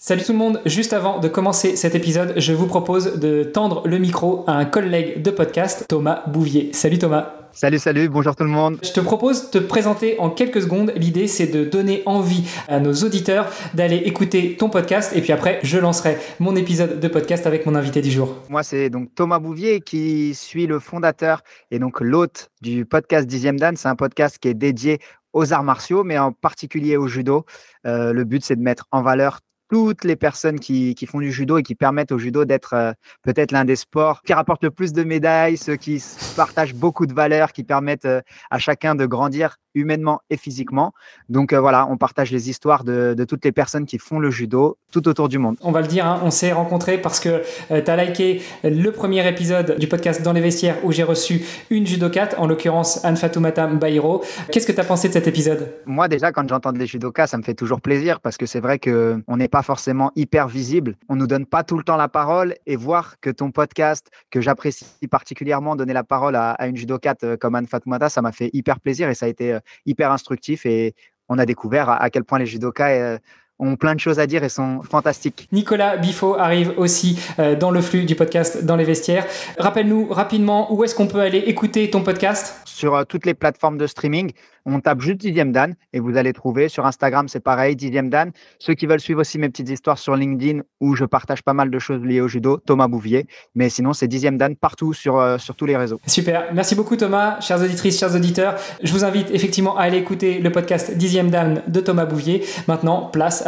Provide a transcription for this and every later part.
Salut tout le monde, juste avant de commencer cet épisode, je vous propose de tendre le micro à un collègue de podcast, Thomas Bouvier. Salut Thomas. Salut, salut, bonjour tout le monde. Je te propose de te présenter en quelques secondes. L'idée, c'est de donner envie à nos auditeurs d'aller écouter ton podcast et puis après, je lancerai mon épisode de podcast avec mon invité du jour. Moi, c'est donc Thomas Bouvier qui suis le fondateur et donc l'hôte du podcast Dixième Dan. C'est un podcast qui est dédié aux arts martiaux, mais en particulier au judo. Euh, le but, c'est de mettre en valeur toutes les personnes qui, qui, font du judo et qui permettent au judo d'être euh, peut-être l'un des sports qui rapporte le plus de médailles, ceux qui partagent beaucoup de valeurs, qui permettent euh, à chacun de grandir humainement et physiquement. Donc euh, voilà, on partage les histoires de, de, toutes les personnes qui font le judo tout autour du monde. On va le dire, hein, on s'est rencontrés parce que tu as liké le premier épisode du podcast Dans les vestiaires où j'ai reçu une judokate, en l'occurrence Anne Fatoumata Mbairo. Qu'est-ce que tu as pensé de cet épisode? Moi déjà, quand j'entends les judokas, ça me fait toujours plaisir parce que c'est vrai qu'on n'est pas forcément hyper visible. On nous donne pas tout le temps la parole et voir que ton podcast, que j'apprécie particulièrement, donner la parole à, à une judokate euh, comme Anne Fatoumata, ça m'a fait hyper plaisir et ça a été euh, hyper instructif et on a découvert à, quel point les judokas euh, ont plein de choses à dire et sont fantastiques. Nicolas Bifo arrive aussi dans le flux du podcast Dans les vestiaires. Rappelle-nous rapidement où est-ce qu'on peut aller écouter ton podcast Sur toutes les plateformes de streaming. On tape juste Dixième Dan et vous allez trouver. Sur Instagram, c'est pareil, Dixième Dan. Ceux qui veulent suivre aussi mes petites histoires sur LinkedIn où je partage pas mal de choses liées au judo, Thomas Bouvier. Mais sinon, c'est Dixième Dan partout sur, euh, sur tous les réseaux. Super. Merci beaucoup, Thomas. Chères auditrices, chers auditeurs, je vous invite effectivement à aller écouter le podcast Dixième Dan de Thomas Bouvier. Maintenant, place à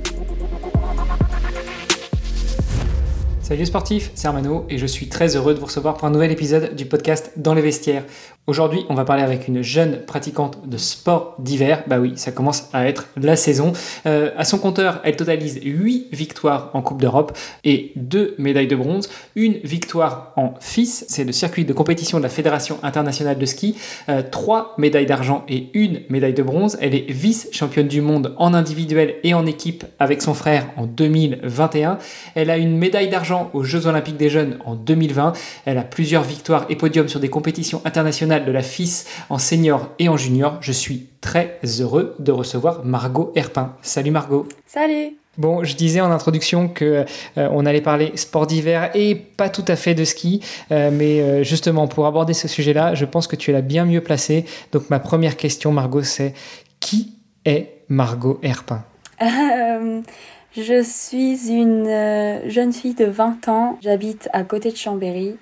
Salut sportif, c'est Armano et je suis très heureux de vous recevoir pour un nouvel épisode du podcast Dans les vestiaires. Aujourd'hui, on va parler avec une jeune pratiquante de sport d'hiver. Bah oui, ça commence à être la saison. Euh, à son compteur, elle totalise 8 victoires en Coupe d'Europe et 2 médailles de bronze. Une victoire en FIS, c'est le circuit de compétition de la Fédération internationale de ski. 3 euh, médailles d'argent et une médaille de bronze. Elle est vice-championne du monde en individuel et en équipe avec son frère en 2021. Elle a une médaille d'argent aux Jeux Olympiques des Jeunes en 2020. Elle a plusieurs victoires et podiums sur des compétitions internationales de la FIS en senior et en junior. Je suis très heureux de recevoir Margot Herpin. Salut Margot. Salut. Bon, je disais en introduction que euh, on allait parler sport d'hiver et pas tout à fait de ski, euh, mais euh, justement pour aborder ce sujet-là, je pense que tu es la bien mieux placée. Donc ma première question, Margot, c'est qui est Margot Herpin? Je suis une jeune fille de 20 ans. J'habite à côté de Chambéry.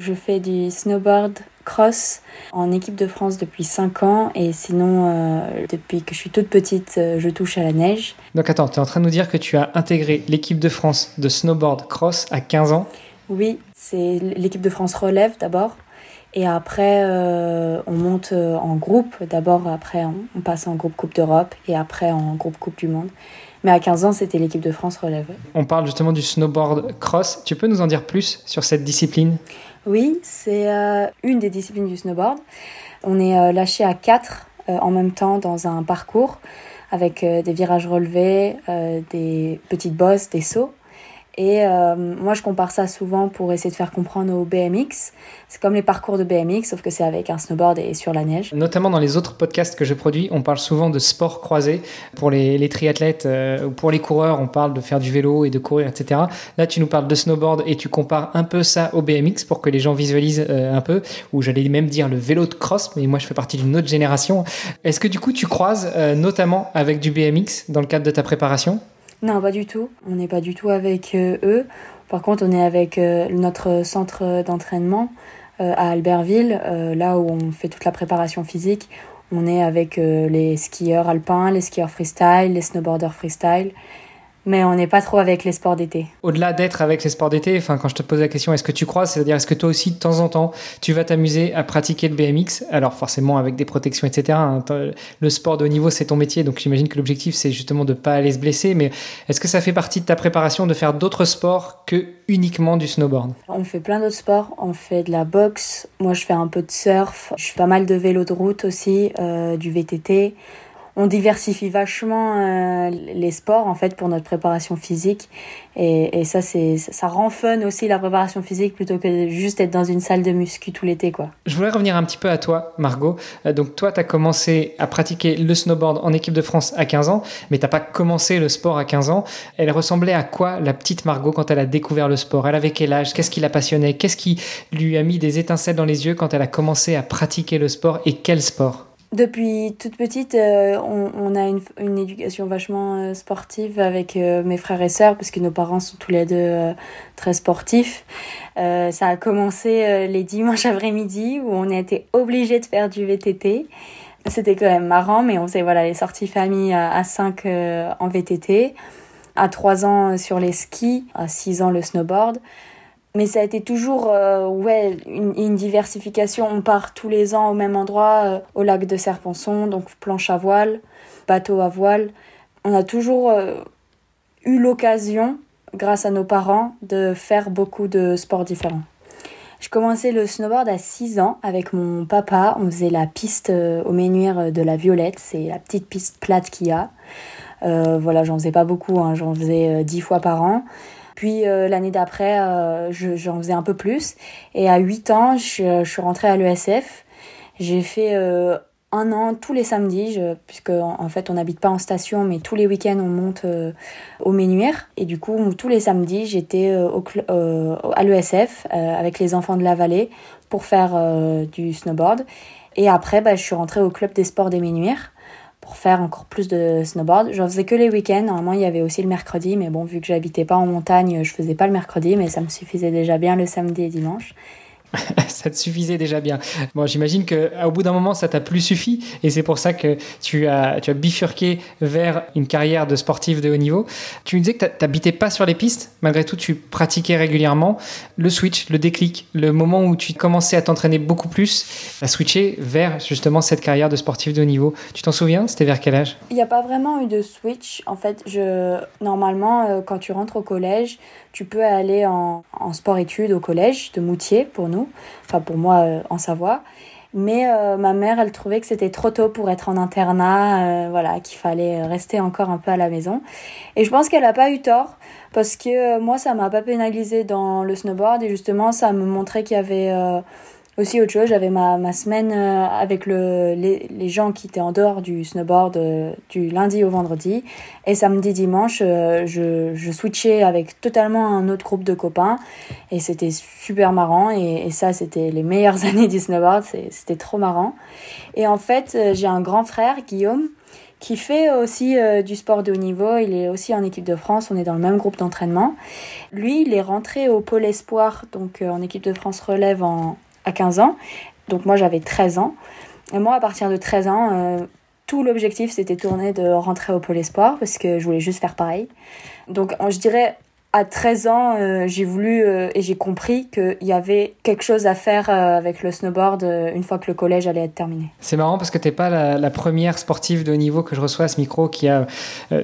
Je fais du snowboard cross en équipe de France depuis 5 ans et sinon euh, depuis que je suis toute petite euh, je touche à la neige. Donc attends, tu es en train de nous dire que tu as intégré l'équipe de France de snowboard cross à 15 ans? Oui, c'est l'équipe de France relève d'abord et après euh, on monte en groupe. D'abord après on passe en groupe Coupe d'Europe et après en groupe Coupe du Monde. Mais à 15 ans, c'était l'équipe de France relève. On parle justement du snowboard cross. Tu peux nous en dire plus sur cette discipline? Oui, c'est euh, une des disciplines du snowboard. On est euh, lâché à quatre euh, en même temps dans un parcours avec des virages relevés, des petites bosses, des sauts. Et euh, moi, je compare ça souvent pour essayer de faire comprendre au BMX. C'est comme les parcours de BMX, sauf que c'est avec un snowboard et sur la neige. Notamment dans les autres podcasts que je produis, on parle souvent de sport croisé. Pour les, triathlètes euh, ou pour les coureurs, on parle de faire du vélo et de courir, etc. Là, tu nous parles de snowboard et tu compares un peu ça au BMX pour que les gens visualisent euh, un peu. Ou j'allais même dire le vélo de cross, mais moi, je fais partie d'une autre génération. Est-ce que du coup, tu croises notamment avec du BMX dans le cadre de ta préparation? Non, pas du tout. On n'est pas du tout avec euh, eux. Par contre, on est avec euh, notre centre d'entraînement euh, à Albertville, là où on fait toute la préparation physique. On est avec les skieurs alpins, les skieurs freestyle, les snowboarders freestyle mais on n'est pas trop avec les sports d'été. Au-delà d'être avec les sports d'été, enfin, quand je te pose la question, est-ce que tu crois, c'est-à-dire est-ce que toi aussi, de temps en temps, tu vas t'amuser à pratiquer le BMX Alors forcément avec des protections, etc. Hein. Le sport de haut niveau, c'est ton métier, donc j'imagine que l'objectif, c'est justement de ne pas aller se blesser, mais est-ce que ça fait partie de ta préparation de faire d'autres sports que uniquement du snowboard? On fait plein d'autres sports, on fait de la boxe, moi je fais un peu de surf, je fais pas mal de vélo de route aussi, euh, du VTT on diversifie vachement euh, les sports en fait pour notre préparation physique et, ça c'est ça rend fun aussi la préparation physique plutôt que juste être dans une salle de muscu tout l'été quoi. Je voulais revenir un petit peu à toi Margot. Euh, donc toi tu as commencé à pratiquer le snowboard en équipe de France à 15 ans mais t'as pas commencé le sport à 15 ans. Elle ressemblait à quoi la petite Margot quand elle a découvert le sport? Elle avait quel âge? Qu'est-ce qui la passionnait? Qu'est-ce qui lui a mis des étincelles dans les yeux quand elle a commencé à pratiquer le sport? Et quel sport? Depuis toute petite, euh, on, a une, éducation vachement euh, sportive avec euh, mes frères et sœurs, parce que nos parents sont tous les deux très sportifs. ça a commencé les dimanches après-midi, où on a été obligé de faire du VTT. C'était quand même marrant, mais on faisait voilà, les sorties famille à, à 5 en VTT, à 3 ans sur les skis, à 6 ans le snowboard. Mais ça a été toujours euh, ouais, une, diversification. On part tous les ans au même endroit, euh, au lac de Serponçon, donc planche à voile, bateau à voile. On a toujours euh, eu l'occasion, grâce à nos parents, de faire beaucoup de sports différents. Je commençais le snowboard à 6 ans avec mon papa. On faisait la piste au Ménuire de la Violette. C'est la petite piste plate qu'il y a. voilà, j'en faisais pas beaucoup, hein. j'en faisais 10 fois par an. Puis euh, l'année d'après, euh, j'en faisais un peu plus. Et à 8 ans, je, suis rentrée à l'ESF. J'ai fait euh, un an tous les samedis, puisque en, fait on n'habite pas en station, mais tous les week-ends on monte au Ménuire. Et du coup, tous les samedis, j'étais à l'ESF avec les enfants de la vallée pour faire du snowboard. Et après, bah, je suis rentrée au club des sports des Ménuires pour faire encore plus de snowboard. J'en faisais que les week-ends. Normalement, il y avait aussi le mercredi, mais bon, vu que j'habitais pas en montagne, je faisais pas le mercredi, mais ça me suffisait déjà bien le samedi et dimanche. ça te suffisait déjà bien. Bon, j'imagine qu'au bout d'un moment, ça t'a plus suffi et c'est pour ça que tu as, tu as bifurqué vers une carrière de sportif de haut niveau. Tu me disais que tu n'habitais pas sur les pistes, malgré tout, tu pratiquais régulièrement. Le switch, le déclic, le moment où tu commençais à t'entraîner beaucoup plus, à switcher vers justement cette carrière de sportif de haut niveau. Tu t'en souviens? C'était vers quel âge? Il n'y a pas vraiment eu de switch. En fait, normalement, euh, quand tu rentres au collège, tu peux aller en, en sport-études au collège de Moutier pour nous, enfin pour moi euh, en Savoie. Mais euh, ma mère, elle trouvait que c'était trop tôt pour être en internat, euh, voilà, qu'il fallait rester encore un peu à la maison. Et je pense qu'elle n'a pas eu tort, parce que moi, ça m'a pas pénalisé dans le snowboard, et justement, ça me montrait qu'il y avait aussi autre chose, j'avais ma, ma semaine euh, avec le, les, les, gens qui étaient en dehors du snowboard euh, du lundi au vendredi. Et samedi, dimanche, euh, je, je switchais avec totalement un autre groupe de copains. Et c'était super marrant. Et, et ça, c'était les meilleures années du snowboard. C'était trop marrant. Et en fait, j'ai un grand frère, Guillaume, qui fait aussi du sport de haut niveau. Il est aussi en équipe de France. On est dans le même groupe d'entraînement. Lui, il est rentré au pôle espoir, donc en équipe de France relève en, à 15 ans. Donc moi j'avais 13 ans. Et moi à partir de 13 ans, euh, tout l'objectif c'était tourné de rentrer au Pôle Espoir parce que je voulais juste faire pareil. Donc je dirais à 13 ans, euh, j'ai voulu euh, et j'ai compris qu'il y avait quelque chose à faire euh, avec le snowboard une fois que le collège allait être terminé. C'est marrant parce que tu n'es pas la, première sportive de haut niveau que je reçois à ce micro qui a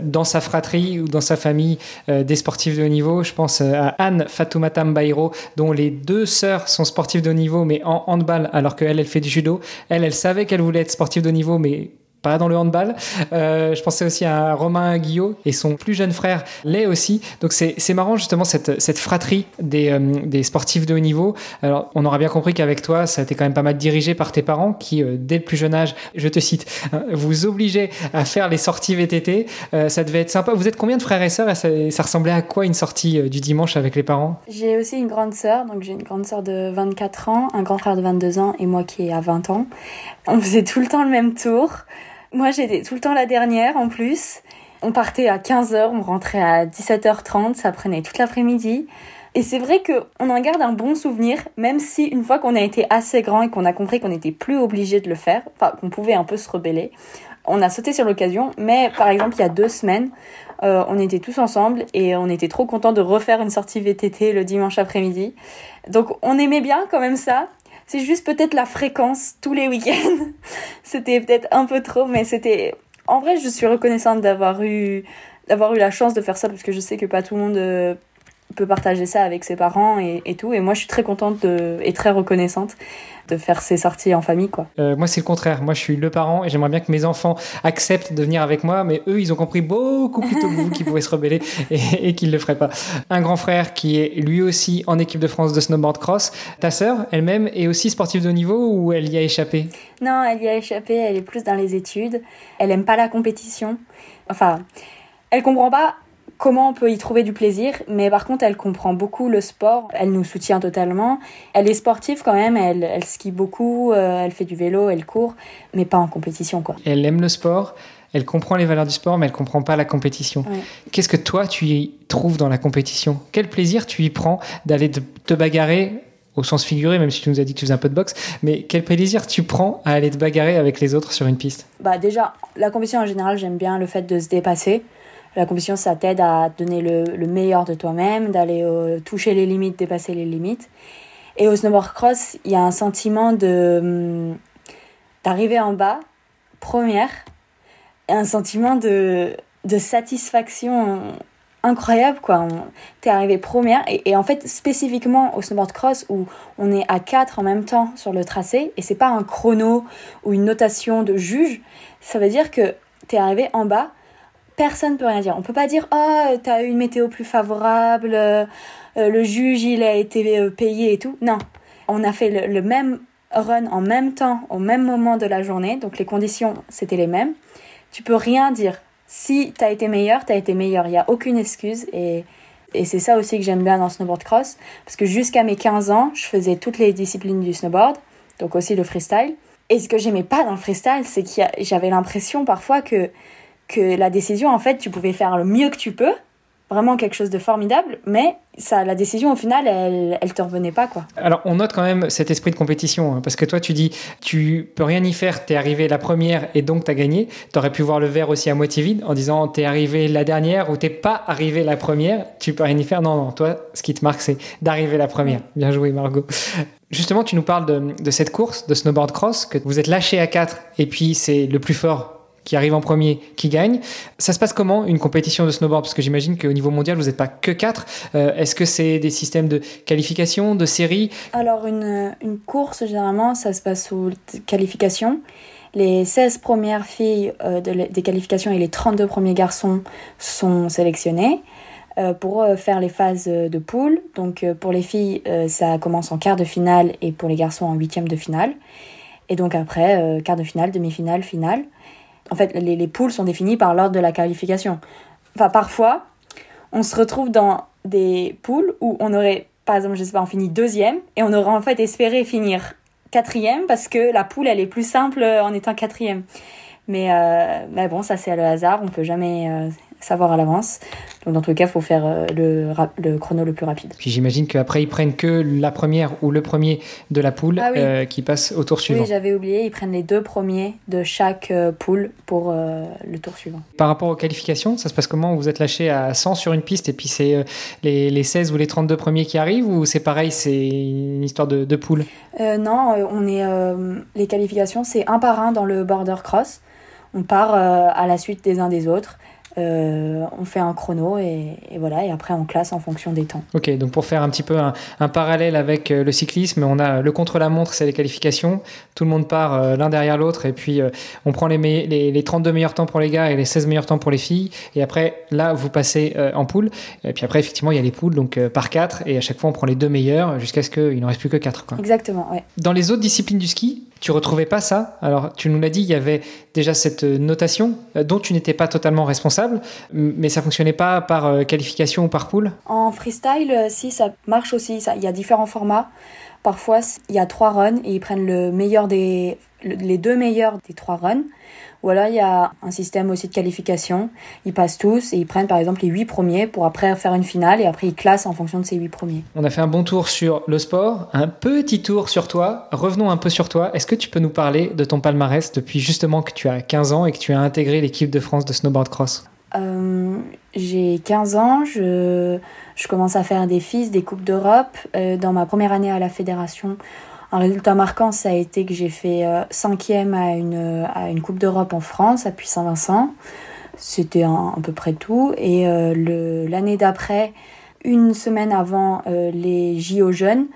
dans sa fratrie ou dans sa famille des sportifs de haut niveau. Je pense à Anne Fatoumata Mbairo, dont les deux sœurs sont sportives de haut niveau, mais en handball, alors qu'elle, elle fait du judo. Elle, elle savait qu'elle voulait être sportive de haut niveau, mais pas dans le handball. Euh, je pensais aussi à Romain Guillot et son plus jeune frère l'est aussi. Donc c'est marrant justement cette, cette fratrie des, euh, des, sportifs de haut niveau. Alors on aura bien compris qu'avec toi, ça a été quand même pas mal dirigé par tes parents qui, euh, dès le plus jeune âge, je te cite, hein, vous obligeaient à faire les sorties VTT. ça devait être sympa. Vous êtes combien de frères et sœurs ça, ça, ressemblait à quoi une sortie du dimanche avec les parents? J'ai aussi une grande sœur, donc j'ai une grande sœur de 24 ans, un grand frère de 22 ans et moi qui ai à 20 ans. On faisait tout le temps le même tour. Moi, j'étais tout le temps la dernière en plus. On partait à 15h, on rentrait à 17h30, ça prenait toute l'après-midi. Et c'est vrai qu'on en garde un bon souvenir, même si une fois qu'on a été assez grand et qu'on a compris qu'on n'était plus obligé de le faire, enfin qu'on pouvait un peu se rebeller, on a sauté sur l'occasion. Mais par exemple, il y a deux semaines, euh, on était tous ensemble et on était trop contents de refaire une sortie VTT le dimanche après-midi. Donc on aimait bien quand même ça. C'est juste peut-être la fréquence tous les week-ends. c'était peut-être un peu trop, mais c'était. En vrai, je suis reconnaissante d'avoir eu d'avoir eu la chance de faire ça parce que je sais que pas tout le monde euh, peut partager ça avec ses parents et, et tout. Et moi, je suis très contente de, et très reconnaissante de faire ces sorties en famille. quoi. Euh, moi, c'est le contraire. Moi, je suis le parent et j'aimerais bien que mes enfants acceptent de venir avec moi, mais eux, ils ont compris beaucoup plus tôt que vous qu'ils pouvaient se rebeller et, et qu'ils ne le feraient pas. Un grand frère qui est lui aussi en équipe de France de snowboard cross. Ta sœur, elle-même, est aussi sportive de haut niveau ou elle y a échappé? Non, elle y a échappé. Elle est plus dans les études. Elle aime pas la compétition. Enfin, elle comprend pas comment on peut y trouver du plaisir, mais par contre, elle comprend beaucoup le sport, elle nous soutient totalement. Elle est sportive quand même, elle, elle skie beaucoup, euh, elle fait du vélo, elle court, mais pas en compétition. quoi. Elle aime le sport, elle comprend les valeurs du sport, mais elle comprend pas la compétition. Qu'est-ce que toi, tu y trouves dans la compétition? Quel plaisir tu y prends d'aller te bagarrer au sens figuré, même si tu nous as dit que tu faisais un peu de boxe, mais quel plaisir tu prends à aller te bagarrer avec les autres sur une piste? Bah déjà, la compétition en général, j'aime bien le fait de se dépasser. La compétition, ça t'aide à donner le, meilleur de toi-même, d'aller euh, toucher les limites, dépasser les limites. Et au snowboard cross, il y a un sentiment de hum, d'arriver en bas, première, et un sentiment de, de satisfaction incroyable quoi t'es arrivé première et, en fait spécifiquement au snowboard cross où on est à quatre en même temps sur le tracé et c'est pas un chrono ou une notation de juge ça veut dire que t'es arrivé en bas personne peut rien dire. On peut pas dire oh t'as eu une météo plus favorable, euh, euh, le juge il a été euh, payé et tout. Non, on a fait le, même run en même temps, au même moment de la journée, donc les conditions c'était les mêmes. Tu peux rien dire. Si t'as été meilleur, t'as été meilleur. Il y a aucune excuse et et c'est ça aussi que j'aime bien dans le snowboard cross parce que jusqu'à mes 15 ans, je faisais toutes les disciplines du snowboard, donc aussi le freestyle. Et ce que j'aimais pas dans le freestyle, c'est que j'avais l'impression parfois que que la décision, en fait, tu pouvais faire le mieux que tu peux, vraiment quelque chose de formidable, mais ça, la décision au final, elle, elle te revenait pas quoi. Alors on note quand même cet esprit de compétition, hein, parce que toi tu dis, tu peux rien y faire, t'es arrivé la première et donc t'as gagné. T'aurais pu voir le verre aussi à moitié vide en disant t'es arrivé la dernière ou t'es pas arrivé la première, tu peux rien y faire. Non, non, toi ce qui te marque c'est d'arriver la première. Bien joué Margot. Justement, tu nous parles de, de, cette course de snowboard cross, que vous êtes lâché à 4 et puis c'est le plus fort qui arrive en premier qui gagne. Ça se passe comment une compétition de snowboard? Parce que j'imagine qu'au niveau mondial, vous n'êtes pas que quatre. Euh, est-ce que c'est des systèmes de qualification, de série? Alors, une, une, course, généralement, ça se passe sous qualification. Les 16 premières filles euh, des qualifications et les 32 premiers garçons sont sélectionnés euh, pour faire les phases de poule. Donc, pour les filles, ça commence en quart de finale et pour les garçons en huitième de finale. Et donc après, quart de finale, demi-finale, finale. En fait, les, poules sont définies par l'ordre de la qualification. Enfin, parfois, on se retrouve dans des poules où on aurait, par exemple, je sais pas, on finit deuxième et on aurait en fait espéré finir quatrième parce que la poule, elle est plus simple en étant quatrième. Mais, euh, bon, ça c'est le hasard, on peut jamais euh, savoir à l'avance. Donc dans tous les cas, il faut faire euh, le, le, chrono le plus rapide. Puis j'imagine qu'après, ils prennent que la première ou le premier de la poule ah euh, qui passe au tour suivant. Oui, j'avais oublié, ils prennent les deux premiers de chaque euh, poule pour le tour suivant. Par rapport aux qualifications, ça se passe comment? Vous êtes lâché à 100 sur une piste et puis c'est les, les, 16 ou les 32 premiers qui arrivent ou c'est pareil, c'est une histoire de, de poule? Non, on est, les qualifications, c'est un par un dans le border cross. On part à la suite des uns des autres. Euh, on fait un chrono et, voilà, et après on classe en fonction des temps. Ok, donc pour faire un petit peu un, parallèle avec euh, le cyclisme, on a le contre-la-montre, c'est les qualifications, tout le monde part euh, l'un derrière l'autre et puis on prend les, les, les, 32 meilleurs temps pour les gars et les 16 meilleurs temps pour les filles et après là vous passez en poule et puis après effectivement il y a les poules donc par 4 et à chaque fois on prend les deux meilleurs jusqu'à ce qu'il n'en reste plus que 4. Exactement, ouais. Dans les autres disciplines du ski, tu retrouvais pas ça? Alors, tu nous l'as dit, il y avait déjà cette notation euh, dont tu n'étais pas totalement responsable, mais ça fonctionnait pas par euh, qualification ou par poule En freestyle, euh, si, ça marche aussi. Il y a différents formats. Parfois, il y a trois runs et ils prennent le meilleur des, les deux meilleurs des trois runs. Ou alors il y a un système aussi de qualification. Ils passent tous et ils prennent par exemple les huit premiers pour après faire une finale et après ils classent en fonction de ces huit premiers. On a fait un bon tour sur le sport, un petit tour sur toi. Revenons un peu sur toi. Est-ce que tu peux nous parler de ton palmarès depuis justement que tu as 15 ans et que tu as intégré l'équipe de France de snowboard cross? Euh, J'ai 15 ans, je, je, commence à faire des fils, des Coupes d'Europe. Euh, dans ma première année à la fédération, un résultat marquant, ça a été que j'ai fait euh, cinquième à une, à une Coupe d'Europe en France, à Puy-Saint-Vincent. C'était à peu près tout. Et euh, l'année d'après, une semaine avant euh, les JO jeunes,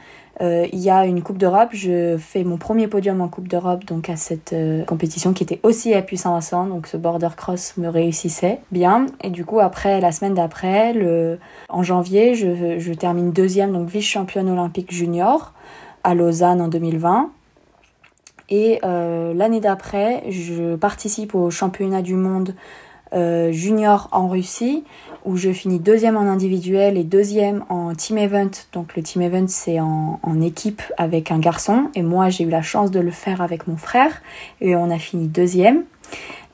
il y a une Coupe d'Europe. Je fais mon premier podium en Coupe d'Europe, donc à cette compétition qui était aussi à Puy-Saint-Vincent. Donc ce border cross me réussissait bien. Et du coup, après, la semaine d'après, en janvier, je, termine deuxième, donc vice-championne olympique junior à Lausanne en 2020. Et euh, l'année d'après, je participe au championnat du monde euh, junior en Russie, où je finis deuxième en individuel et deuxième en team event. Donc le team event, c'est en, équipe avec un garçon. Et moi, j'ai eu la chance de le faire avec mon frère. Et on a fini deuxième.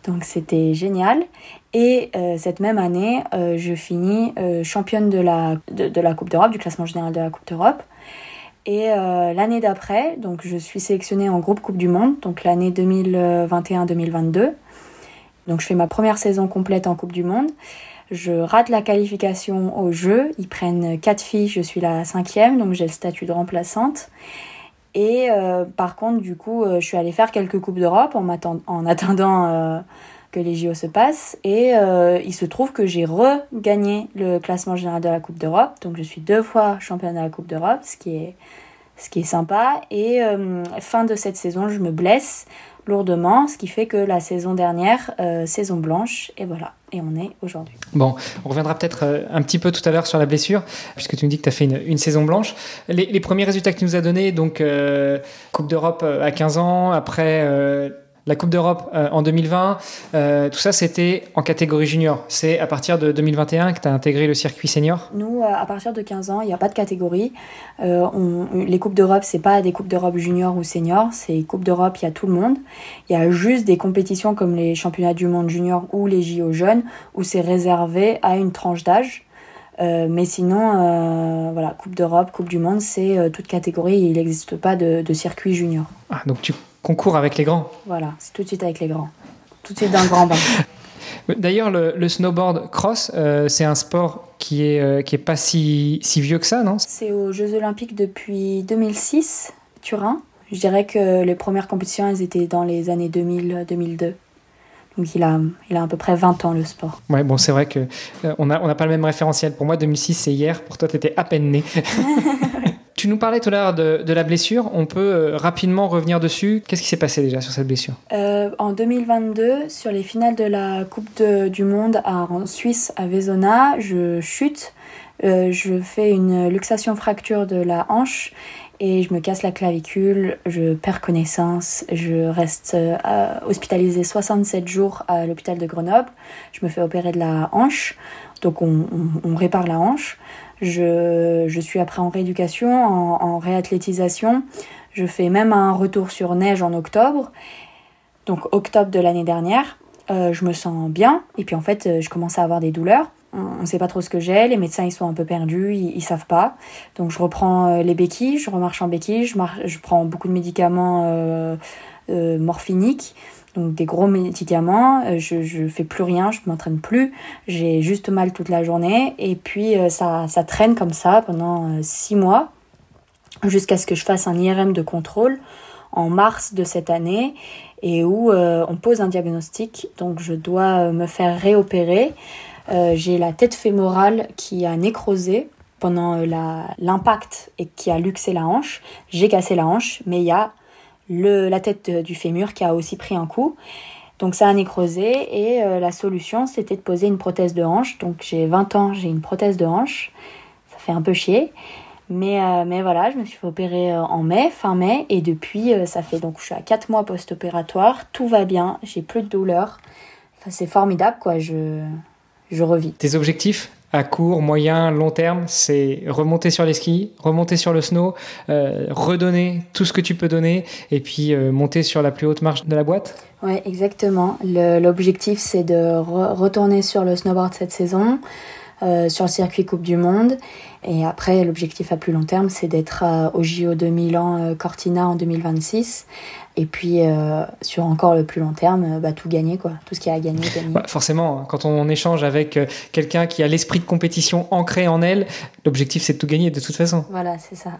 Donc c'était génial. Et euh, cette même année, je finis championne de la, de la Coupe d'Europe, du classement général de la Coupe d'Europe. Et euh, l'année d'après, donc je suis sélectionnée en groupe Coupe du Monde, donc l'année 2021-2022. Donc je fais ma première saison complète en Coupe du Monde. Je rate la qualification au jeu. Ils prennent quatre filles, je suis la cinquième, donc j'ai le statut de remplaçante. Et euh, par contre, du coup, euh, je suis allée faire quelques Coupes d'Europe en, en, attendant que les JO se passent. Et il se trouve que j'ai regagné le classement général de la Coupe d'Europe. Donc je suis deux fois championne de la Coupe d'Europe, ce qui est sympa. Et euh, fin de cette saison, je me blesse lourdement, ce qui fait que la saison dernière, euh, saison blanche, et voilà, et on est aujourd'hui. Bon, on reviendra peut-être euh, un petit peu tout à l'heure sur la blessure, puisque tu me dis que tu as fait une, saison blanche. Les, premiers résultats que tu nous as donnés, donc Coupe d'Europe à 15 ans, après la Coupe d'Europe euh, en 2020, euh, tout ça c'était en catégorie junior. C'est à partir de 2021 que tu as intégré le circuit senior? Nous, euh, à partir de 15 ans, il n'y a pas de catégorie. les Coupes d'Europe, c'est pas des Coupes d'Europe junior ou senior, c'est Coupes d'Europe, il y a tout le monde. Il y a juste des compétitions comme les championnats du monde junior ou les JO jeunes où c'est réservé à une tranche d'âge. mais sinon, voilà, Coupe d'Europe, Coupe du Monde, c'est toute catégorie. Il n'existe pas de, de circuit junior. Ah, donc tu concours avec les grands. Voilà, c'est tout de suite avec les grands. Tout de suite dans le grand bain. D'ailleurs, le, snowboard cross, euh, c'est un sport qui est, euh, qui est pas si, si vieux que ça, non? C'est aux Jeux Olympiques depuis 2006, Turin. Je dirais que les premières compétitions, elles étaient dans les années 2000-2002. Donc il a, il a à peu près 20 ans le sport. Ouais, bon, c'est vrai que euh, n'a on a pas le même référentiel. Pour moi, 2006, c'est hier. Pour toi, tu étais à peine né. Tu nous parlais tout à l'heure de, la blessure. On peut euh, rapidement revenir dessus. Qu'est-ce qui s'est passé déjà sur cette blessure? Euh, En 2022, sur les finales de la Coupe du Monde en Suisse, à Vezona, je chute. Euh, je fais une luxation fracture de la hanche et je me casse la clavicule, je perds connaissance, je reste hospitalisée 67 jours à l'hôpital de Grenoble, je me fais opérer de la hanche, donc on répare la hanche. Je, suis après en rééducation, en, réathlétisation. Je fais même un retour sur neige en octobre, donc octobre de l'année dernière. je me sens bien. Et puis en fait, je commence à avoir des douleurs. On ne sait pas trop ce que j'ai. Les médecins, ils sont un peu perdus. Ils, ne savent pas. Donc je reprends les béquilles. Je remarche en béquilles. Je, je prends beaucoup de médicaments morphiniques donc des gros médicaments, euh, je, je fais plus rien, je m'entraîne plus, j'ai juste mal toute la journée et puis euh, ça, traîne comme ça pendant euh, six mois jusqu'à ce que je fasse un IRM de contrôle en mars de cette année et où on pose un diagnostic. Donc je dois me faire réopérer. j'ai la tête fémorale qui a nécrosé pendant l'impact et qui a luxé la hanche. J'ai cassé la hanche, mais il y a le, la tête du fémur qui a aussi pris un coup. Donc ça a nécrosé et euh, la solution c'était de poser une prothèse de hanche. Donc j'ai 20 ans, j'ai une prothèse de hanche. Ça fait un peu chier. Mais, euh, mais voilà, je me suis fait opérer euh, en mai, fin mai, et depuis ça fait donc je suis à 4 mois post-opératoire, tout va bien, j'ai plus de douleur. Enfin, c'est formidable quoi, je, je revis. Tes objectifs? À court, moyen, long terme, c'est remonter sur les skis, remonter sur le snow, euh, redonner tout ce que tu peux donner et puis euh, monter sur la plus haute marche de la boîte Oui, exactement. L'objectif, c'est de retourner sur le snowboard cette saison, euh, sur le circuit Coupe du Monde. Et après, l'objectif à plus long terme, c'est d'être au JO de Milan Cortina en 2026 et puis, euh, sur encore le plus long terme, euh, bah, tout gagner, quoi. Tout ce qu'il y a à gagner, gagner. Bah, forcément, hein. quand on échange avec euh, quelqu'un qui a l'esprit de compétition ancré en elle, l'objectif c'est de tout gagner de toute façon. Voilà, c'est ça.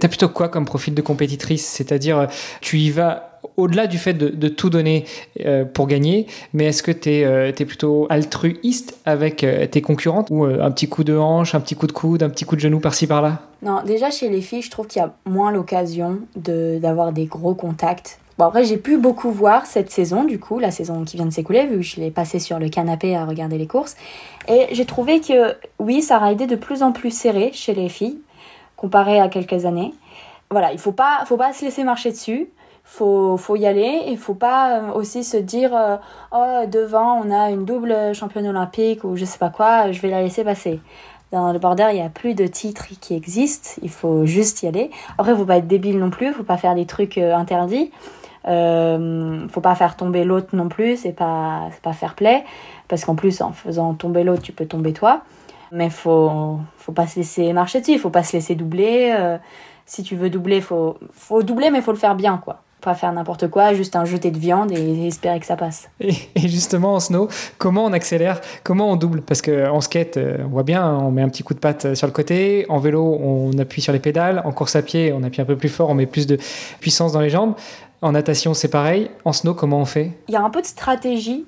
T'as plutôt quoi comme profil de compétitrice? C'est-à-dire, tu y vas au-delà du fait de, tout donner euh, pour gagner, mais est-ce que tu es, euh, plutôt altruiste avec euh, tes concurrentes ou un petit coup de hanche, un petit coup de coude, un petit coup de genou par-ci par-là? Non, déjà chez les filles, je trouve qu'il y a moins l'occasion d'avoir des gros contacts. Bon, après, j'ai pu beaucoup voir cette saison, du coup, la saison qui vient de s'écouler, vu que je l'ai passée sur le canapé à regarder les courses. Et j'ai trouvé que, oui, ça a été de plus en plus serré chez les filles, comparé à quelques années. Voilà, il faut pas, faut pas se laisser marcher dessus faut, faut y aller et faut pas euh, aussi se dire euh, oh devant on a une double championne olympique ou je sais pas quoi je vais la laisser passer. Dans le border il y a plus de titres qui existent. Il faut juste y aller. Après faut pas être débile non plus. Faut pas faire des trucs euh, interdits. Euh, faut pas faire tomber l'autre non plus. C'est pas c'est pas fair play. Parce qu'en plus en faisant tomber l'autre tu peux tomber toi. Mais faut faut pas se laisser marcher dessus. Faut pas se laisser doubler. Si tu veux doubler faut faut doubler mais faut le faire bien quoi pas faire n'importe quoi, juste un jeté de viande et espérer que ça passe. Et, justement en snow, comment on accélère, comment on double? Parce qu'en skate, euh, on voit bien, on met un petit coup de patte sur le côté, en vélo, on appuie sur les pédales, en course à pied, on appuie un peu plus fort, on met plus de puissance dans les jambes. En natation, c'est pareil. En snow, comment on fait? Il y a un peu de stratégie.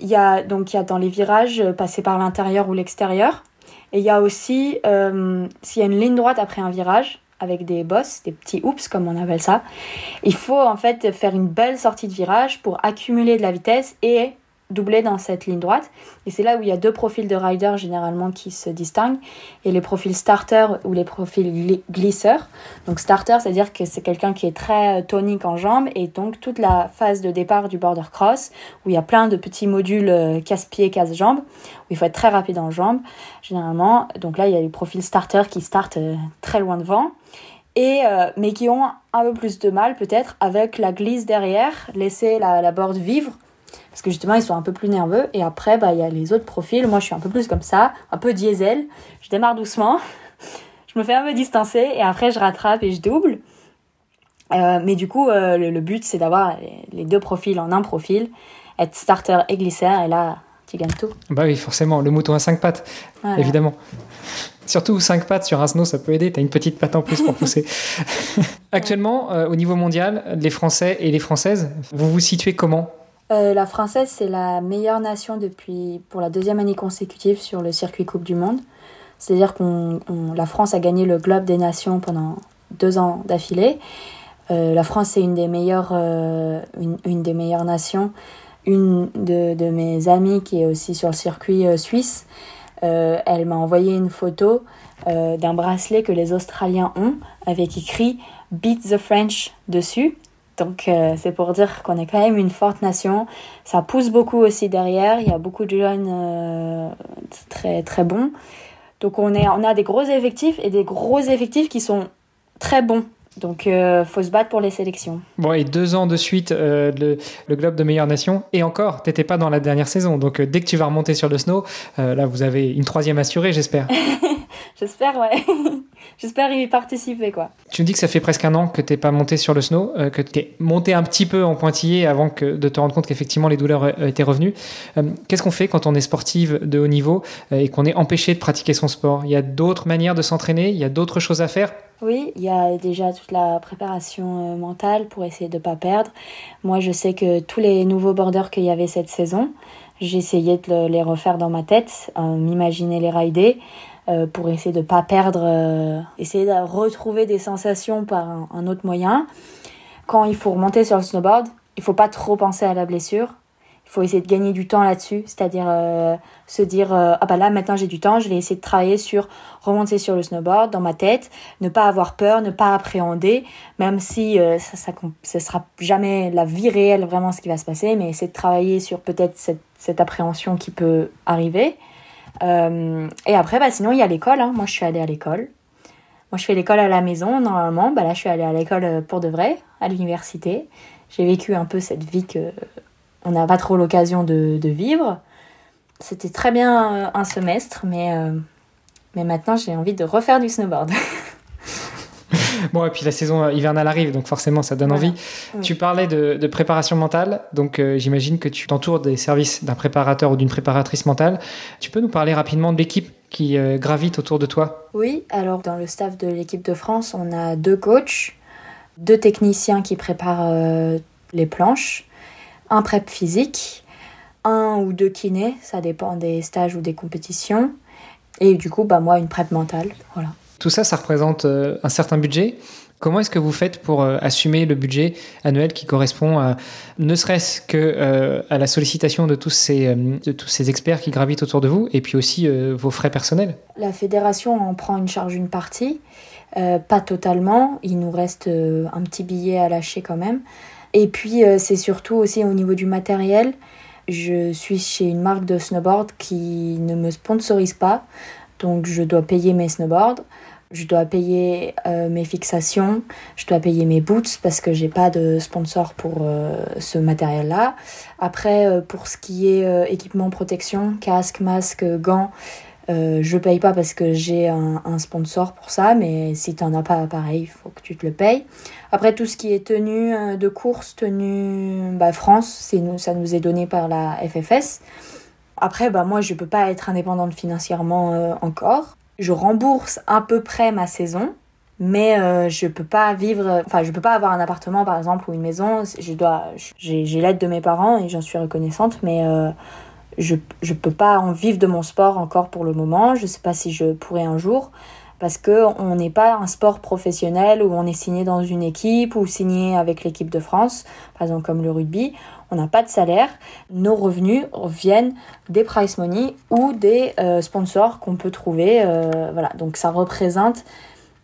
Il y a donc il y a dans les virages euh, passer par l'intérieur ou l'extérieur. Et il y a aussi euh, s'il y a une ligne droite après un virage, avec des bosses, des petits oops comme on appelle ça. Il faut en fait faire une belle sortie de virage pour accumuler de la vitesse et doubler dans cette ligne droite. Et c'est là où il y a deux profils de rider généralement qui se distinguent. Et les profils starter ou les profils glisseurs. Donc starter, c'est-à-dire que c'est quelqu'un qui est très euh, tonique en jambes. Et donc toute la phase de départ du border cross, où il y a plein de petits modules euh, casse-pieds, casse-jambes, où il faut être très rapide en jambes, généralement. Donc là, il y a les profils starter qui startent euh, très loin devant. Et, mais qui ont un peu plus de mal peut-être avec la glisse derrière, laisser la, la board vivre parce que justement, ils sont un peu plus nerveux. Et après, bah, il y a les autres profils. Moi, je suis un peu plus comme ça, un peu diesel. Je démarre doucement. je me fais un peu distancer. Et après, je rattrape et je double. Euh, mais du coup, euh, le, but, c'est d'avoir les deux profils en un profil, être starter et glisseur, et là, tu gagnes tout. Bah oui, forcément, le mouton à cinq pattes, évidemment. Surtout cinq pattes sur un snow, ça peut aider. Tu as une petite patte en plus pour pousser. Actuellement, euh, au niveau mondial, les Français et les Françaises, vous vous situez comment? Euh, la française, c'est la meilleure nation depuis pour la deuxième année consécutive sur le circuit Coupe du Monde. C'est-à-dire que la France a gagné le Globe des Nations pendant deux ans d'affilée. Euh, la France est une des meilleures, euh, une, des meilleures nations. Une de, de, mes amies qui est aussi sur le circuit suisse, elle m'a envoyé une photo d'un bracelet que les Australiens ont avec écrit Beat the French dessus. Donc euh, c'est pour dire qu'on est quand même une forte nation. Ça pousse beaucoup aussi derrière. Il y a beaucoup de jeunes euh, très très bons. Donc on, est, on a des gros effectifs et des gros effectifs qui sont très bons. Donc, il faut se battre pour les sélections. Bon, et deux ans de suite, le, le, Globe de meilleure nation. Et encore, t'étais pas dans la dernière saison. Donc, dès que tu vas remonter sur le snow, là, vous avez une troisième assurée, j'espère. J'espère, ouais. J'espère y participer, quoi. Tu me dis que ça fait presque un an que t'es pas monté sur le snow, euh, que tu es monté un petit peu en pointillé avant que, de te rendre compte qu'effectivement les douleurs euh, étaient revenues. Euh, qu'est-ce qu'on fait quand on est sportive de haut niveau et qu'on est empêché de pratiquer son sport? Il y a d'autres manières de s'entraîner? Il y a d'autres choses à faire? Oui, il y a déjà toute la préparation mentale pour essayer de ne pas perdre. Moi, je sais que tous les nouveaux borders qu'il y avait cette saison, j'essayais de les refaire dans ma tête, m'imaginer les rider. Euh, pour essayer de ne pas perdre, euh, essayer de retrouver des sensations par un, autre moyen. Quand il faut remonter sur le snowboard, il faut pas trop penser à la blessure. Il faut essayer de gagner du temps là-dessus, c'est-à-dire euh, se dire ah bah là maintenant j'ai du temps, je vais essayer de travailler sur remonter sur le snowboard dans ma tête, ne pas avoir peur, ne pas appréhender, même si ça, ça, sera jamais la vie réelle vraiment ce qui va se passer, mais essayer de travailler sur peut-être cette appréhension qui peut arriver. Euh, et après, bah, sinon, il y a l'école. Hein. Moi, je suis allée à l'école. Moi, je fais l'école à la maison, normalement. Bah, là, je suis allée à l'école euh, pour de vrai, à l'université. J'ai vécu un peu cette vie que on n'a pas trop l'occasion de, vivre. C'était très bien euh, un semestre, mais, mais maintenant, j'ai envie de refaire du snowboard. bon, et puis la saison hivernale arrive, donc forcément, ça donne envie. Tu parlais de, préparation mentale, donc euh, j'imagine que tu t'entoures des services d'un préparateur ou d'une préparatrice mentale. Tu peux nous parler rapidement de l'équipe qui euh, gravite autour de toi? Oui, alors dans le staff de l'équipe de France, on a deux coachs, deux techniciens qui préparent euh, les planches, un prep physique, un ou deux kinés, ça dépend des stages ou des compétitions. Et du coup, bah, moi, une prep mentale. Voilà. Tout ça, ça représente euh, un certain budget. Comment est-ce que vous faites pour euh, assumer le budget annuel qui correspond à, ne serait-ce que euh, à la sollicitation de tous, ces, de tous ces experts qui gravitent autour de vous et puis aussi vos frais personnels? La fédération en prend une charge une partie, pas totalement, il nous reste un petit billet à lâcher quand même. Et puis c'est surtout aussi au niveau du matériel. Je suis chez une marque de snowboard qui ne me sponsorise pas, donc je dois payer mes snowboards je dois payer euh, mes fixations, je dois payer mes boots parce que j'ai pas de sponsor pour euh, ce matériel-là. Après, euh, pour ce qui est équipement protection, casque, masque, gants, je paye pas parce que j'ai un, sponsor pour ça, mais si tu n'en as pas, pareil, il faut que tu te le payes. Après, tout ce qui est tenue de course, tenue bah, France, nous, ça nous est donné par la FFS. Après, bah, moi, je peux pas être indépendante financièrement encore je rembourse à peu près ma saison, mais euh, je peux pas vivre, enfin je peux pas avoir un appartement par exemple ou une maison. Je dois, j'ai, l'aide de mes parents et j'en suis reconnaissante, mais euh, je je peux pas en vivre de mon sport encore pour le moment. Je sais pas si je pourrai un jour parce que on n'est pas un sport professionnel où on est signé dans une équipe ou signé avec l'équipe de France, par exemple comme le rugby on n'a pas de salaire, nos revenus viennent des price money ou des euh, sponsors qu'on peut trouver. Euh, voilà, donc ça représente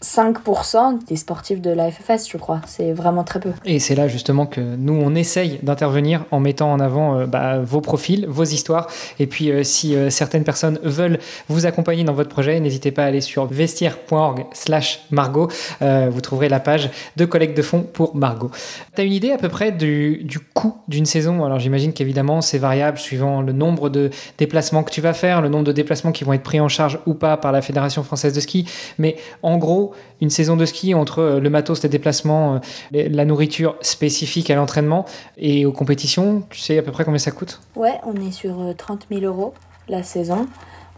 5% des sportifs de la FFS, je crois. C'est vraiment très peu. Et c'est là justement que nous, on essaye d'intervenir en mettant en avant euh, bah, vos profils, vos histoires. Et puis, euh, si euh, certaines personnes veulent vous accompagner dans votre projet, n'hésitez pas à aller sur vestiaire.org slash Margot. vous trouverez la page de collecte de fonds pour Margot. Tu as une idée à peu près du, du coût d'une saison? Alors, j'imagine qu'évidemment, c'est variable suivant le nombre de déplacements que tu vas faire, le nombre de déplacements qui vont être pris en charge ou pas par la Fédération française de ski. Mais en gros, une saison de ski entre euh, le matos, les déplacements, euh, la nourriture spécifique à l'entraînement et aux compétitions Tu sais à peu près combien ça coûte? Ouais, on est sur 30 euh, 000 euros la saison.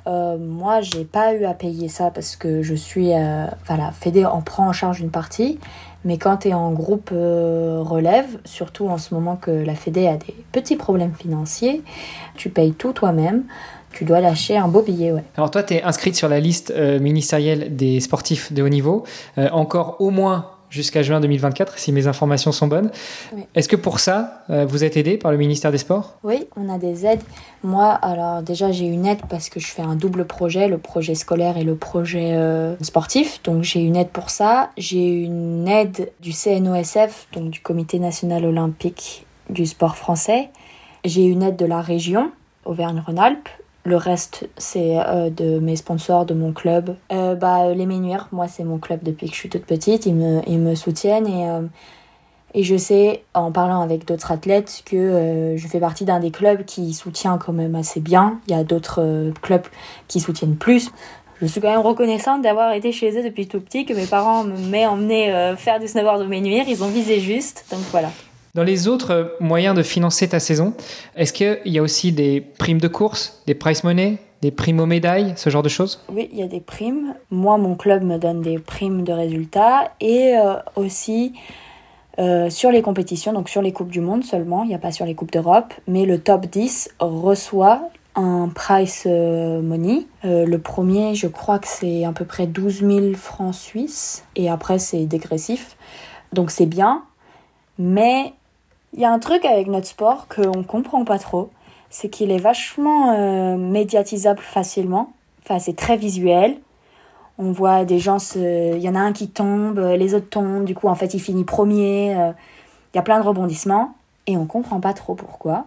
Euh, moi, j'ai pas eu à payer ça parce que je suis. voilà, Fédé en prend en charge une partie. Mais quand tu es en groupe relève, surtout en ce moment que la Fédé a des petits problèmes financiers, tu payes tout toi-même tu dois lâcher un beau billet. Ouais. Alors toi, tu es inscrite sur la liste euh, ministérielle des sportifs de haut niveau, euh, encore au moins jusqu'à juin 2024, si mes informations sont bonnes. Est-ce que pour ça, euh, vous êtes aidé par le ministère des Sports? Oui, on a des aides. Moi, alors déjà, j'ai une aide parce que je fais un double projet, le projet scolaire et le projet sportif. Donc j'ai une aide pour ça. J'ai une aide du CNOSF, donc du Comité national olympique du sport français. J'ai une aide de la région, Auvergne-Rhône-Alpes Le reste, c'est euh, de mes sponsors, de mon club. Euh, bah, les Ménuires, moi, c'est mon club depuis que je suis toute petite. Ils me, ils me soutiennent et, euh, et je sais, en parlant avec d'autres athlètes, que je fais partie d'un des clubs qui soutient quand même assez bien. Il y a d'autres clubs qui soutiennent plus. Je suis quand même reconnaissante d'avoir été chez eux depuis tout petit, que mes parents m'aient emmené faire du snowboard au Ménuires. Ils ont visé juste, donc voilà. Dans les autres moyens de financer ta saison, est-ce qu'il y a aussi des primes de course, des price money, des primes aux médailles, ce genre de choses? Oui, il y a des primes. Moi, mon club me donne des primes de résultats et euh, aussi euh, sur les compétitions, donc sur les Coupes du Monde seulement, il n'y a pas sur les Coupes d'Europe, mais le top 10 reçoit un price euh, money. le premier, je crois que c'est à peu près 12 000 francs suisses et après c'est dégressif. Donc c'est bien, mais il y a un truc avec notre sport qu'on comprend pas trop, c'est qu'il est vachement euh, médiatisable facilement. Enfin, c'est très visuel. On voit des gens, il y en a un qui tombe, les autres tombent, du coup, en fait, il finit premier. Euh, il y a plein de rebondissements et on comprend pas trop pourquoi.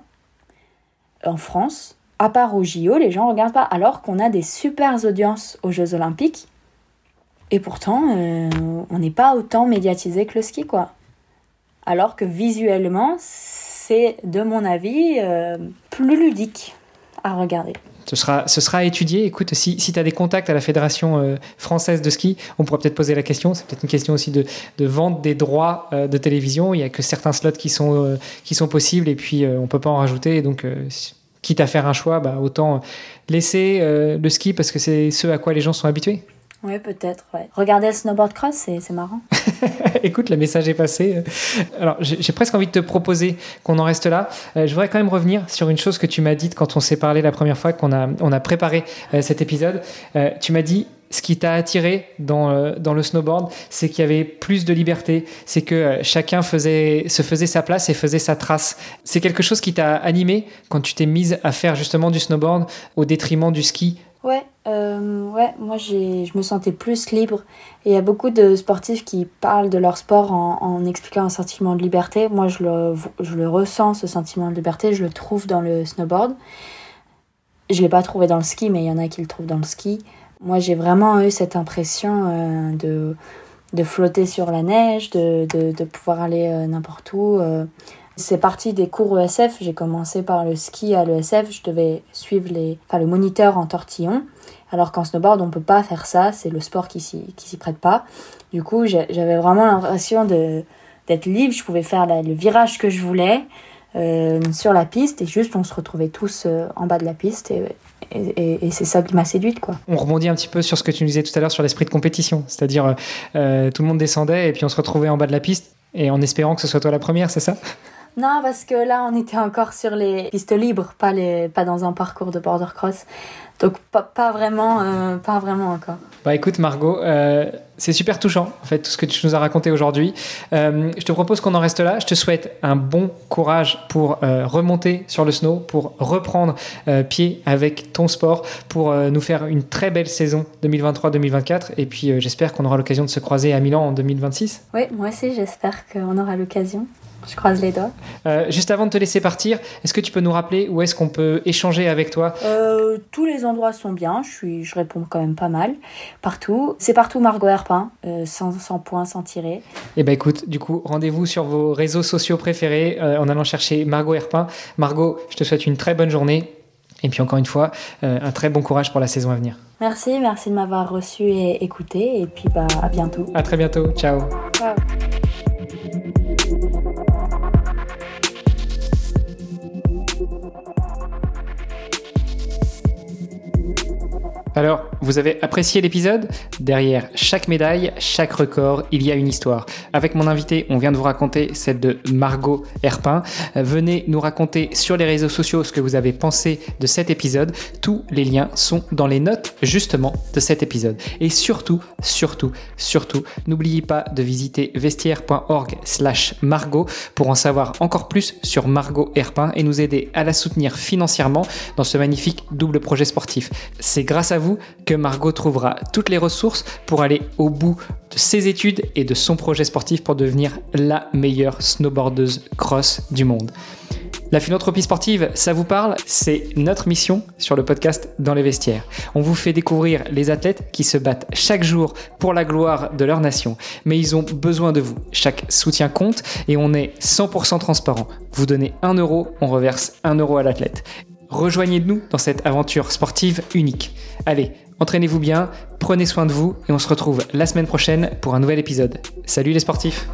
En France, à part au JO, les gens regardent pas, alors qu'on a des super audiences aux Jeux Olympiques. Et pourtant, euh, on n'est pas autant médiatisé que le ski, quoi alors que visuellement, c'est, de mon avis, euh, plus ludique à regarder. Ce sera, ce sera étudié. Écoute, si, tu as des contacts à la Fédération euh, française de ski, on pourra peut-être poser la question. C'est peut-être une question aussi de, de vente des droits euh, de télévision. Il n'y a que certains slots qui sont, qui sont possibles et puis on ne peut pas en rajouter. Donc, quitte à faire un choix, bah, autant laisser le ski parce que c'est ce à quoi les gens sont habitués. Oui, peut-être, ouais. Regarder le snowboard cross, c'est marrant. Écoute, le message est passé. Alors, j'ai presque envie de te proposer qu'on en reste là. Euh, je voudrais quand même revenir sur une chose que tu m'as dite quand on s'est parlé la première fois qu'on a, on a préparé euh, cet épisode. Euh, tu m'as dit, ce qui t'a attiré dans, dans, le snowboard, c'est qu'il y avait plus de liberté, c'est que chacun faisait, se faisait sa place et faisait sa trace. C'est quelque chose qui t'a animé quand tu t'es mise à faire justement du snowboard au détriment du ski? Ouais, euh, ouais, moi je me sentais plus libre. Et il y a beaucoup de sportifs qui parlent de leur sport en, expliquant un sentiment de liberté. Moi je le, je le ressens, ce sentiment de liberté, je le trouve dans le snowboard. Je ne l'ai pas trouvé dans le ski, mais il y en a qui le trouvent dans le ski. Moi j'ai vraiment eu cette impression euh, de, de flotter sur la neige, de, de, pouvoir aller euh, n'importe où. C'est parti des cours ESF. J'ai commencé par le ski à l'ESF. Je devais suivre les, enfin, le moniteur en tortillon. Alors qu'en snowboard, on peut pas faire ça. C'est le sport qui s'y, prête pas. Du coup, j'avais vraiment l'impression d'être libre. Je pouvais faire le virage que je voulais euh, sur la piste et juste on se retrouvait tous euh, en bas de la piste et, et, et, c'est ça qui m'a séduite quoi. On rebondit un petit peu sur ce que tu nous disais tout à l'heure sur l'esprit de compétition, c'est-à-dire euh, tout le monde descendait et puis on se retrouvait en bas de la piste et en espérant que ce soit toi la première, c'est ça? Non, parce que là, on était encore sur les pistes libres, pas, les, pas dans un parcours de border cross. Donc, pas, pas vraiment, euh, pas vraiment encore. Bah écoute, Margot, euh, c'est super touchant, en fait, tout ce que tu nous as raconté aujourd'hui. Euh, je te propose qu'on en reste là. Je te souhaite un bon courage pour remonter sur le snow, pour reprendre pied avec ton sport, pour nous faire une très belle saison 2023-2024. Et puis, j'espère qu'on aura l'occasion de se croiser à Milan en 2026. Oui, moi aussi, j'espère qu'on aura l'occasion. Je croise les doigts. Euh, juste avant de te laisser partir, est-ce que tu peux nous rappeler où est-ce qu'on peut échanger avec toi? Euh, Tous les endroits sont bien, je, suis, je réponds quand même pas mal. Partout. C'est partout Margot Herpin, euh, sans, sans point, sans tirer. Eh ben écoute, du coup, rendez-vous sur vos réseaux sociaux préférés en allant chercher Margot Herpin. Margot, je te souhaite une très bonne journée. Et puis encore une fois, un très bon courage pour la saison à venir. Merci, merci de m'avoir reçu et écouté. Et puis bah, à bientôt. À très bientôt. Ciao. Ciao. Alors, vous avez apprécié l'épisode? Derrière chaque médaille, chaque record, il y a une histoire. Avec mon invité, on vient de vous raconter celle de Margot Herpin. Venez nous raconter sur les réseaux sociaux ce que vous avez pensé de cet épisode. Tous les liens sont dans les notes justement de cet épisode. Et surtout, surtout, surtout, n'oubliez pas de visiter vestiaire.org slash Margot pour en savoir encore plus sur Margot Herpin et nous aider à la soutenir financièrement dans ce magnifique double projet sportif. C'est grâce à que Margot trouvera toutes les ressources pour aller au bout de ses études et de son projet sportif pour devenir la meilleure snowboardeuse cross du monde. La philanthropie sportive, ça vous parle? C'est notre mission sur le podcast Dans les vestiaires. On vous fait découvrir les athlètes qui se battent chaque jour pour la gloire de leur nation. Mais ils ont besoin de vous. Chaque soutien compte et on est 100% transparent. Vous donnez 1 euro, on reverse 1 euro à l'athlète. Rejoignez-nous dans cette aventure sportive unique. Allez, entraînez-vous bien, prenez soin de vous et on se retrouve la semaine prochaine pour un nouvel épisode. Salut les sportifs